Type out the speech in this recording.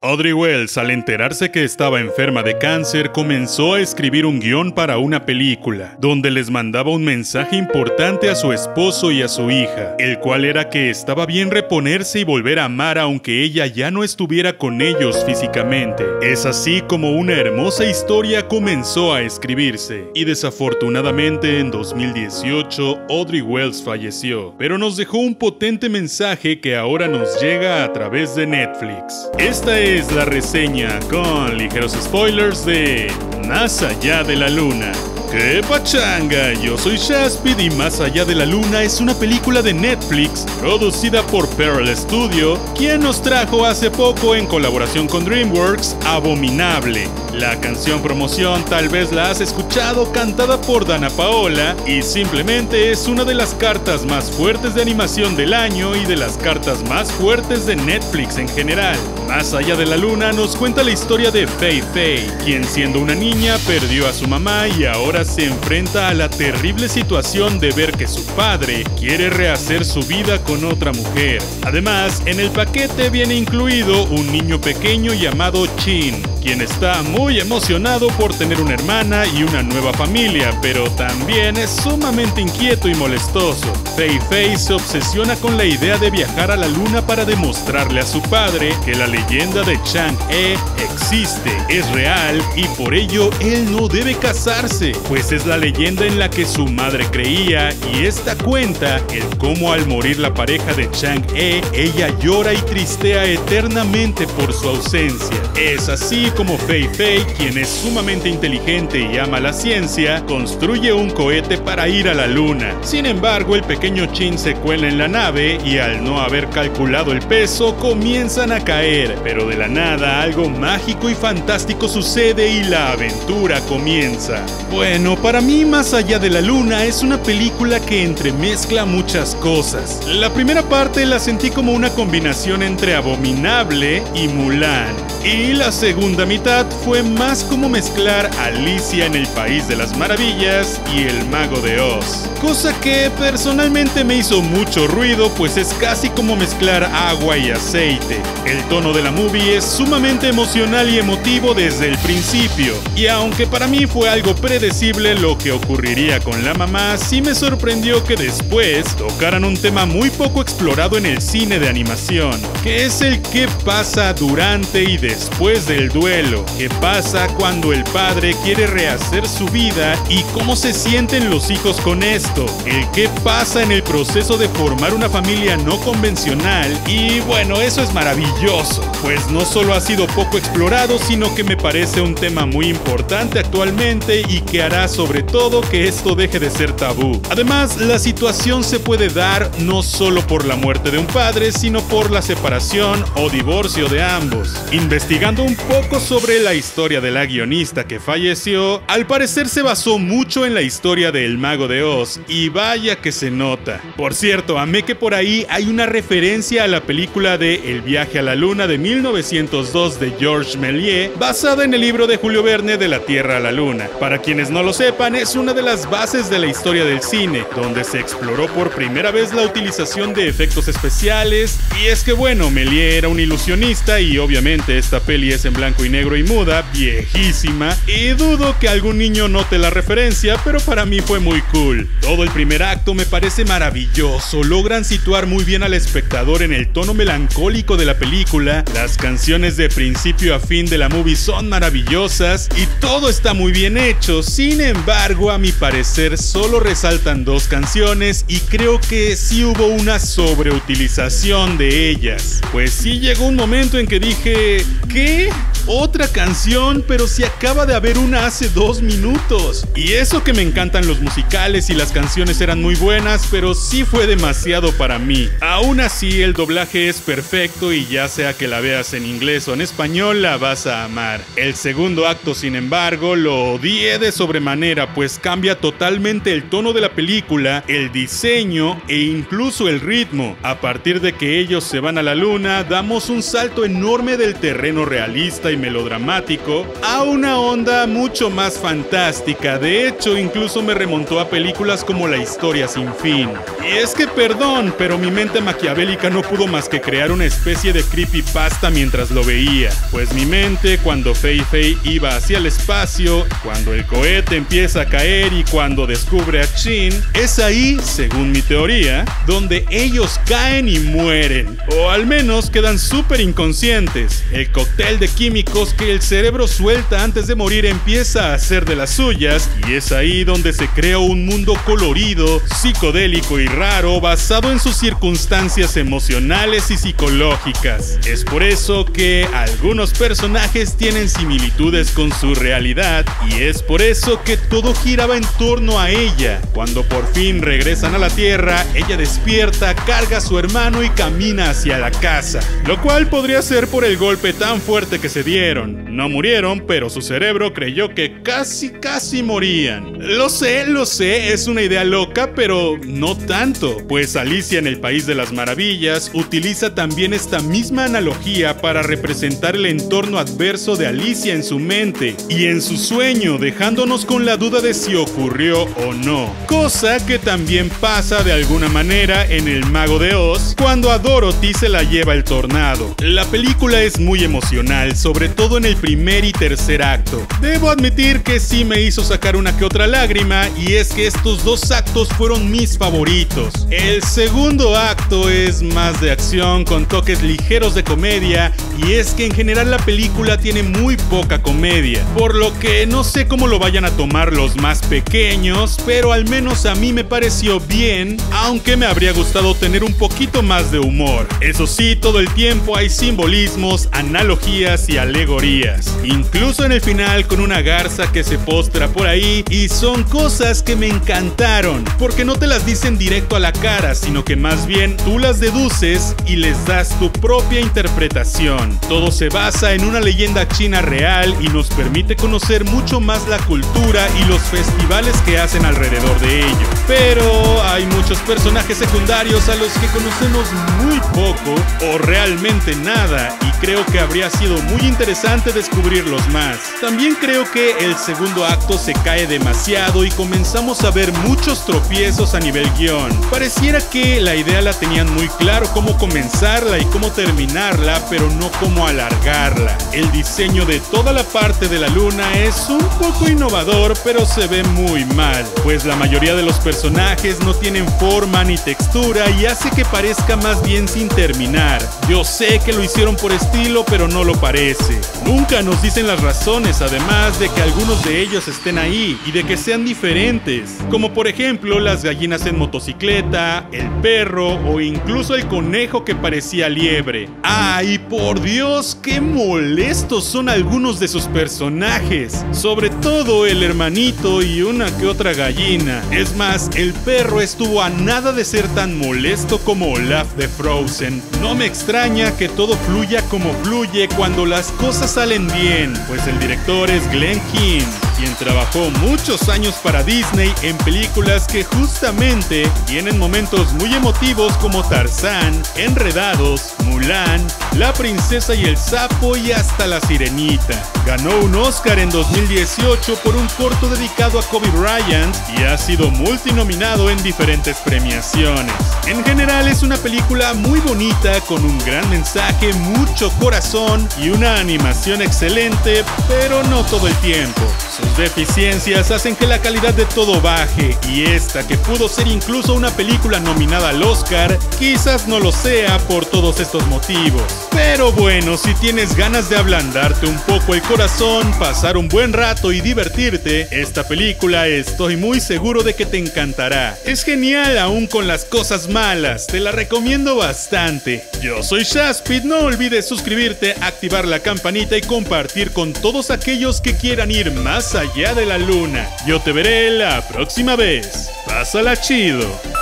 Audrey Wells, al enterarse que estaba enferma de cáncer, comenzó a escribir un guion para una película, donde les mandaba un mensaje importante a su esposo y a su hija, el cual era que estaba bien reponerse y volver a amar aunque ella ya no estuviera con ellos físicamente. Es así como una hermosa historia comenzó a escribirse, y desafortunadamente en 2018 Audrey Wells falleció, pero nos dejó un potente mensaje que ahora nos llega a través de Netflix. Esta es es la reseña con ligeros spoilers de Más allá de la luna. ¡Qué pachanga! Yo soy Shaspid y Más allá de la luna es una película de Netflix producida por Pearl Studio, quien nos trajo hace poco en colaboración con DreamWorks Abominable. La canción promoción tal vez la has escuchado cantada por Dana Paola y simplemente es una de las cartas más fuertes de animación del año y de las cartas más fuertes de Netflix en general. Más allá de la luna nos cuenta la historia de Fei Fei, quien siendo una niña perdió a su mamá y ahora se enfrenta a la terrible situación de ver que su padre quiere rehacer su vida con otra mujer. Además, en el paquete viene incluido un niño pequeño llamado Chin, quien está muy emocionado por tener una hermana y una nueva familia, pero también es sumamente inquieto y molestoso. Fei Fei se obsesiona con la idea de viajar a la luna para demostrarle a su padre que la leyenda de Chang-e existe, es real y por ello él no debe casarse pues es la leyenda en la que su madre creía y esta cuenta el cómo al morir la pareja de Chang-e, ella llora y tristea eternamente por su ausencia. Es así como Fei Fei, quien es sumamente inteligente y ama la ciencia, construye un cohete para ir a la luna. Sin embargo, el pequeño Chin se cuela en la nave y al no haber calculado el peso, comienzan a caer. Pero de la nada, algo mágico y fantástico sucede y la aventura comienza. Bueno, para mí Más allá de la luna es una película que entremezcla muchas cosas. La primera parte la sentí como una combinación entre Abominable y Mulan. Y la segunda mitad fue más como mezclar Alicia en el País de las Maravillas y El Mago de Oz. Cosa que personalmente me hizo mucho ruido pues es casi como mezclar agua y aceite. El tono de la movie es sumamente emocional y emotivo desde el principio. Y aunque para mí fue algo predecible, lo que ocurriría con la mamá, sí me sorprendió que después tocaran un tema muy poco explorado en el cine de animación, que es el qué pasa durante y después del duelo, qué pasa cuando el padre quiere rehacer su vida y cómo se sienten los hijos con esto, el qué pasa en el proceso de formar una familia no convencional y bueno, eso es maravilloso, pues no solo ha sido poco explorado, sino que me parece un tema muy importante actualmente y que hará sobre todo que esto deje de ser tabú. Además, la situación se puede dar no solo por la muerte de un padre, sino por la separación o divorcio de ambos. Investigando un poco sobre la historia de la guionista que falleció, al parecer se basó mucho en la historia de El Mago de Oz, y vaya que se nota. Por cierto, amé que por ahí hay una referencia a la película de El viaje a la luna de 1902 de Georges Méliès, basada en el libro de Julio Verne de La Tierra a la Luna. Para quienes no lo sepan, es una de las bases de la historia del cine, donde se exploró por primera vez la utilización de efectos especiales. Y es que bueno, Méliès era un ilusionista y obviamente esta peli es en blanco y negro y muda, viejísima. Y dudo que algún niño note la referencia, pero para mí fue muy cool. Todo el primer acto me parece maravilloso, logran situar muy bien al espectador en el tono melancólico de la película, las canciones de principio a fin de la movie son maravillosas y todo está muy bien hecho, sin embargo, a mi parecer, solo resaltan dos canciones y creo que sí hubo una sobreutilización de ellas. Pues sí llegó un momento en que dije, ¿qué? Otra canción, pero si acaba de haber una hace dos minutos. Y eso que me encantan los musicales y las canciones eran muy buenas, pero sí fue demasiado para mí. Aún así, el doblaje es perfecto y ya sea que la veas en inglés o en español, la vas a amar. El segundo acto, sin embargo, lo odié de sobremanera, pues cambia totalmente el tono de la película, el diseño e incluso el ritmo. A partir de que ellos se van a la luna, damos un salto enorme del terreno realista y melodramático a una onda mucho más fantástica. De hecho, incluso me remontó a películas como La historia sin fin. Y es que perdón, pero mi mente maquiavélica no pudo más que crear una especie de creepypasta mientras lo veía. Pues mi mente, cuando Fei Fei iba hacia el espacio, cuando el cohete empieza a caer y cuando descubre a Chin, es ahí, según mi teoría, donde ellos caen y mueren. O al menos quedan súper inconscientes. El cóctel de que el cerebro suelta antes de morir empieza a hacer de las suyas y es ahí donde se crea un mundo colorido, psicodélico y raro basado en sus circunstancias emocionales y psicológicas. Es por eso que algunos personajes tienen similitudes con su realidad y es por eso que todo giraba en torno a ella. Cuando por fin regresan a la Tierra, ella despierta, carga a su hermano y camina hacia la casa, lo cual podría ser por el golpe tan fuerte que se dieron. No murieron, pero su cerebro creyó que casi casi morían. Lo sé, lo sé, es una idea loca, pero no tanto, pues Alicia en el País de las Maravillas utiliza también esta misma analogía para representar el entorno adverso de Alicia en su mente y en su sueño, dejándonos con la duda de si ocurrió o no. Cosa que también pasa de alguna manera en El Mago de Oz cuando a Dorothy se la lleva el tornado. La película es muy emocional, sobre todo en el primer y tercer acto. Debo admitir que sí me hizo sacar una que otra lágrima y es que estos dos actos fueron mis favoritos. El segundo acto es más de acción con toques ligeros de comedia y es que en general la película tiene muy poca comedia, por lo que no sé cómo lo vayan a tomar los más pequeños, pero al menos a mí me pareció bien, aunque me habría gustado tener un poquito más de humor. Eso sí, todo el tiempo hay simbolismos, analogías y alegorías, incluso en el final con una garza que se postra por ahí y son cosas que me encantaron, porque no te las dicen directo a la cara, sino que más bien tú las deduces y les das tu propia interpretación. Todo se basa en una leyenda china real y nos permite conocer mucho más la cultura y los festivales que hacen alrededor de ello. Pero hay muchos personajes secundarios a los que conocemos muy poco o realmente nada y creo que habría sido muy interesante descubrirlos más. También creo que el segundo acto se cae demasiado y comenzamos a ver muchos tropiezos a nivel guion. Pareciera que la idea la tenían muy claro cómo comenzarla y cómo terminarla, pero no cómo alargarla. El diseño de toda la parte de la luna es un poco innovador, pero se ve muy mal, pues la mayoría de los personajes no tienen forma ni textura y hace que parezca más bien sin terminar. Yo sé que lo hicieron por estilo, pero no lo parece. Nunca nos dicen las razones, además de que algunos de ellos estén ahí y de que sean diferentes, como por ejemplo las gallinas en motocicleta, el perro o incluso el conejo que parecía liebre. ¡Ay, por Dios, qué molestos son algunos de sus personajes! Sobre todo el hermanito y una que otra gallina. Es más, el perro estuvo a nada de ser tan molesto como Olaf de Frozen. No me extraña que todo fluya como fluye cuando las cosas salen bien, pues el director es Glenn Keane quien trabajó muchos años para Disney en películas que justamente tienen momentos muy emotivos como Tarzán, Enredados, Mulan, La Princesa y el Sapo y hasta La Sirenita. Ganó un Oscar en 2018 por un corto dedicado a Kobe Bryant y ha sido multinominado en diferentes premiaciones. En general es una película muy bonita con un gran mensaje, mucho corazón y una animación excelente, pero no todo el tiempo. Deficiencias hacen que la calidad de todo baje y esta que pudo ser incluso una película nominada al Oscar, quizás no lo sea por todos estos motivos. Pero bueno, si tienes ganas de ablandarte un poco el corazón, pasar un buen rato y divertirte, esta película estoy muy seguro de que te encantará. Es genial aún con las cosas malas, te la recomiendo bastante. Yo soy Shaspid, no olvides suscribirte, activar la campanita y compartir con todos aquellos que quieran ir más allá de la luna. Yo te veré la próxima vez. Pásala chido.